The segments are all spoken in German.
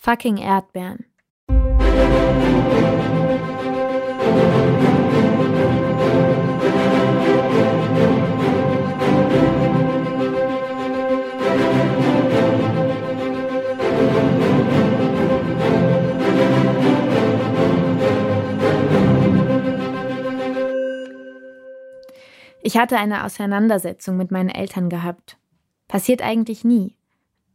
Fucking Erdbeeren. Ich hatte eine Auseinandersetzung mit meinen Eltern gehabt. Passiert eigentlich nie.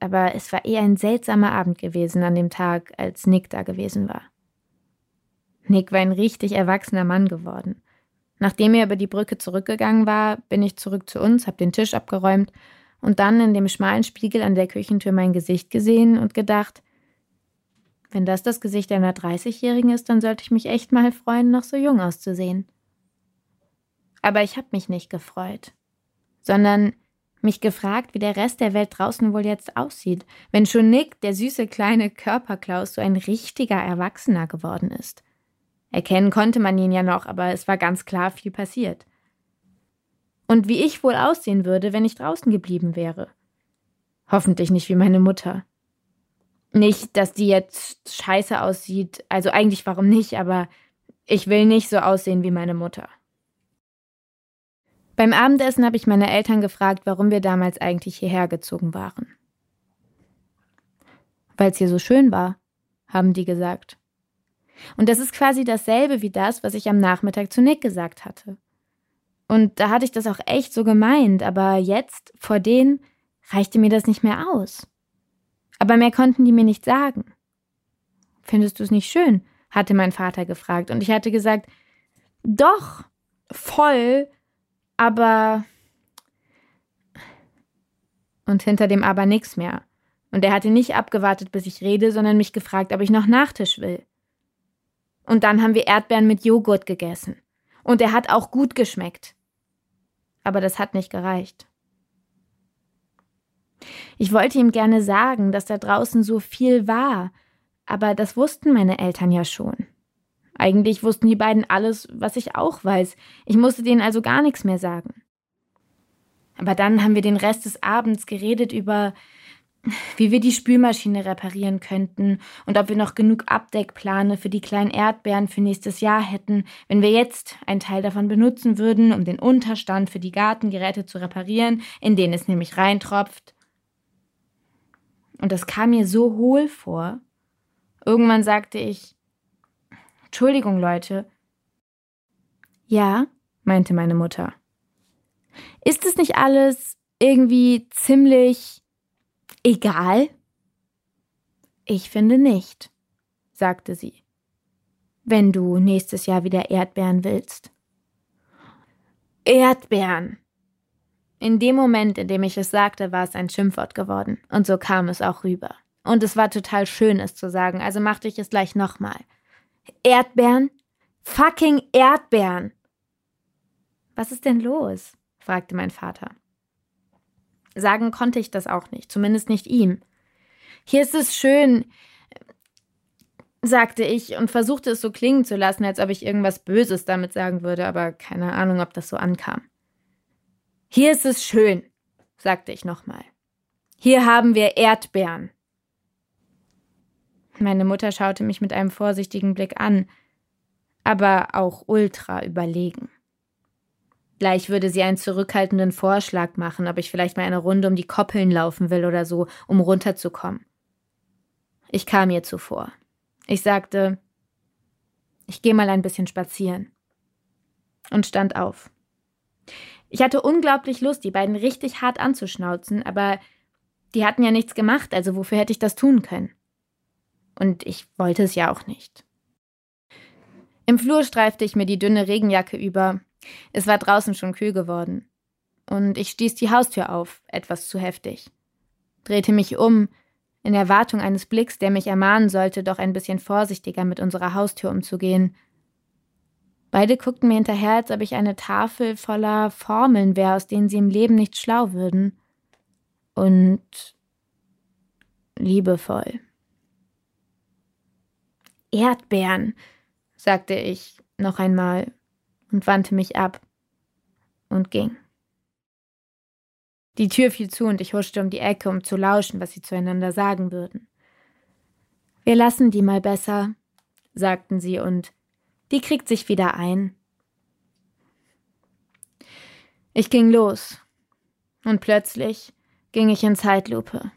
Aber es war eher ein seltsamer Abend gewesen an dem Tag, als Nick da gewesen war. Nick war ein richtig erwachsener Mann geworden. Nachdem er über die Brücke zurückgegangen war, bin ich zurück zu uns, hab den Tisch abgeräumt und dann in dem schmalen Spiegel an der Küchentür mein Gesicht gesehen und gedacht, wenn das das Gesicht einer 30-Jährigen ist, dann sollte ich mich echt mal freuen, noch so jung auszusehen. Aber ich habe mich nicht gefreut, sondern mich gefragt, wie der Rest der Welt draußen wohl jetzt aussieht, wenn schon Nick, der süße kleine Körperklaus, so ein richtiger Erwachsener geworden ist. Erkennen konnte man ihn ja noch, aber es war ganz klar viel passiert. Und wie ich wohl aussehen würde, wenn ich draußen geblieben wäre. Hoffentlich nicht wie meine Mutter. Nicht, dass die jetzt scheiße aussieht, also eigentlich warum nicht, aber ich will nicht so aussehen wie meine Mutter. Beim Abendessen habe ich meine Eltern gefragt, warum wir damals eigentlich hierher gezogen waren. Weil es hier so schön war, haben die gesagt. Und das ist quasi dasselbe wie das, was ich am Nachmittag zu Nick gesagt hatte. Und da hatte ich das auch echt so gemeint, aber jetzt, vor denen, reichte mir das nicht mehr aus. Aber mehr konnten die mir nicht sagen. Findest du es nicht schön? hatte mein Vater gefragt, und ich hatte gesagt, doch, voll, aber. Und hinter dem aber nichts mehr. Und er hatte nicht abgewartet, bis ich rede, sondern mich gefragt, ob ich noch Nachtisch will. Und dann haben wir Erdbeeren mit Joghurt gegessen. Und er hat auch gut geschmeckt. Aber das hat nicht gereicht. Ich wollte ihm gerne sagen, dass da draußen so viel war, aber das wussten meine Eltern ja schon. Eigentlich wussten die beiden alles, was ich auch weiß. Ich musste denen also gar nichts mehr sagen. Aber dann haben wir den Rest des Abends geredet über, wie wir die Spülmaschine reparieren könnten und ob wir noch genug Abdeckplane für die kleinen Erdbeeren für nächstes Jahr hätten, wenn wir jetzt einen Teil davon benutzen würden, um den Unterstand für die Gartengeräte zu reparieren, in den es nämlich reintropft. Und das kam mir so hohl vor. Irgendwann sagte ich, Entschuldigung, Leute. Ja, meinte meine Mutter. Ist es nicht alles irgendwie ziemlich egal? Ich finde nicht, sagte sie. Wenn du nächstes Jahr wieder Erdbeeren willst. Erdbeeren. In dem Moment, in dem ich es sagte, war es ein Schimpfwort geworden. Und so kam es auch rüber. Und es war total schön, es zu sagen, also machte ich es gleich nochmal. Erdbeeren? Fucking Erdbeeren! Was ist denn los? fragte mein Vater. Sagen konnte ich das auch nicht, zumindest nicht ihm. Hier ist es schön, sagte ich und versuchte es so klingen zu lassen, als ob ich irgendwas Böses damit sagen würde, aber keine Ahnung, ob das so ankam. Hier ist es schön, sagte ich nochmal. Hier haben wir Erdbeeren. Meine Mutter schaute mich mit einem vorsichtigen Blick an, aber auch ultra überlegen. Gleich würde sie einen zurückhaltenden Vorschlag machen, ob ich vielleicht mal eine Runde um die Koppeln laufen will oder so, um runterzukommen. Ich kam ihr zuvor. Ich sagte, ich gehe mal ein bisschen spazieren. Und stand auf. Ich hatte unglaublich Lust, die beiden richtig hart anzuschnauzen, aber die hatten ja nichts gemacht, also wofür hätte ich das tun können? Und ich wollte es ja auch nicht. Im Flur streifte ich mir die dünne Regenjacke über. Es war draußen schon kühl geworden. Und ich stieß die Haustür auf, etwas zu heftig. Drehte mich um, in Erwartung eines Blicks, der mich ermahnen sollte, doch ein bisschen vorsichtiger mit unserer Haustür umzugehen. Beide guckten mir hinterher, als ob ich eine Tafel voller Formeln wäre, aus denen sie im Leben nicht schlau würden. Und liebevoll. Erdbeeren, sagte ich noch einmal und wandte mich ab und ging. Die Tür fiel zu und ich huschte um die Ecke, um zu lauschen, was sie zueinander sagen würden. Wir lassen die mal besser, sagten sie, und die kriegt sich wieder ein. Ich ging los, und plötzlich ging ich in Zeitlupe,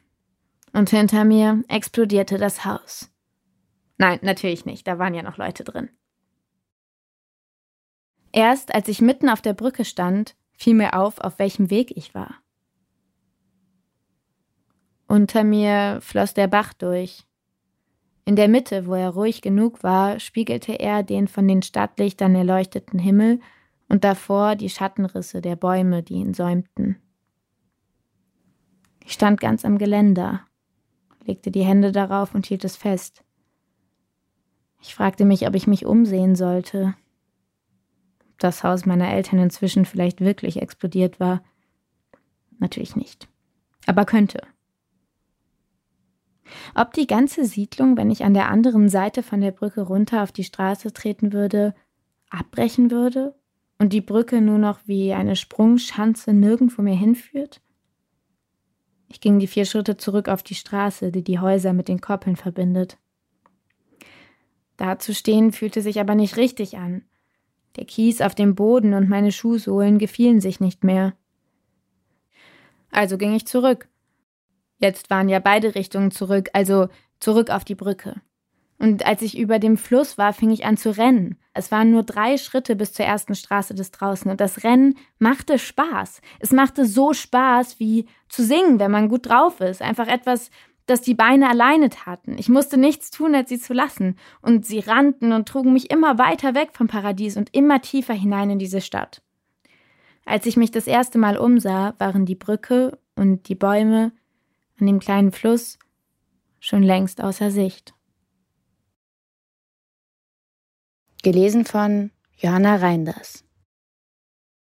und hinter mir explodierte das Haus. Nein, natürlich nicht, da waren ja noch Leute drin. Erst als ich mitten auf der Brücke stand, fiel mir auf, auf welchem Weg ich war. Unter mir floss der Bach durch. In der Mitte, wo er ruhig genug war, spiegelte er den von den Stadtlichtern erleuchteten Himmel und davor die Schattenrisse der Bäume, die ihn säumten. Ich stand ganz am Geländer, legte die Hände darauf und hielt es fest. Ich fragte mich, ob ich mich umsehen sollte. Ob das Haus meiner Eltern inzwischen vielleicht wirklich explodiert war. Natürlich nicht. Aber könnte. Ob die ganze Siedlung, wenn ich an der anderen Seite von der Brücke runter auf die Straße treten würde, abbrechen würde und die Brücke nur noch wie eine Sprungschanze nirgendwo mehr hinführt? Ich ging die vier Schritte zurück auf die Straße, die die Häuser mit den Koppeln verbindet. Da zu stehen fühlte sich aber nicht richtig an. Der Kies auf dem Boden und meine Schuhsohlen gefielen sich nicht mehr. Also ging ich zurück Jetzt waren ja beide Richtungen zurück, also zurück auf die Brücke. Und als ich über dem Fluss war, fing ich an zu rennen. Es waren nur drei Schritte bis zur ersten Straße des draußen und das Rennen machte Spaß. Es machte so Spaß wie zu singen, wenn man gut drauf ist. Einfach etwas, das die Beine alleine taten. Ich musste nichts tun, als sie zu lassen. Und sie rannten und trugen mich immer weiter weg vom Paradies und immer tiefer hinein in diese Stadt. Als ich mich das erste Mal umsah, waren die Brücke und die Bäume an dem kleinen Fluss schon längst außer Sicht. Gelesen von Johanna Reinders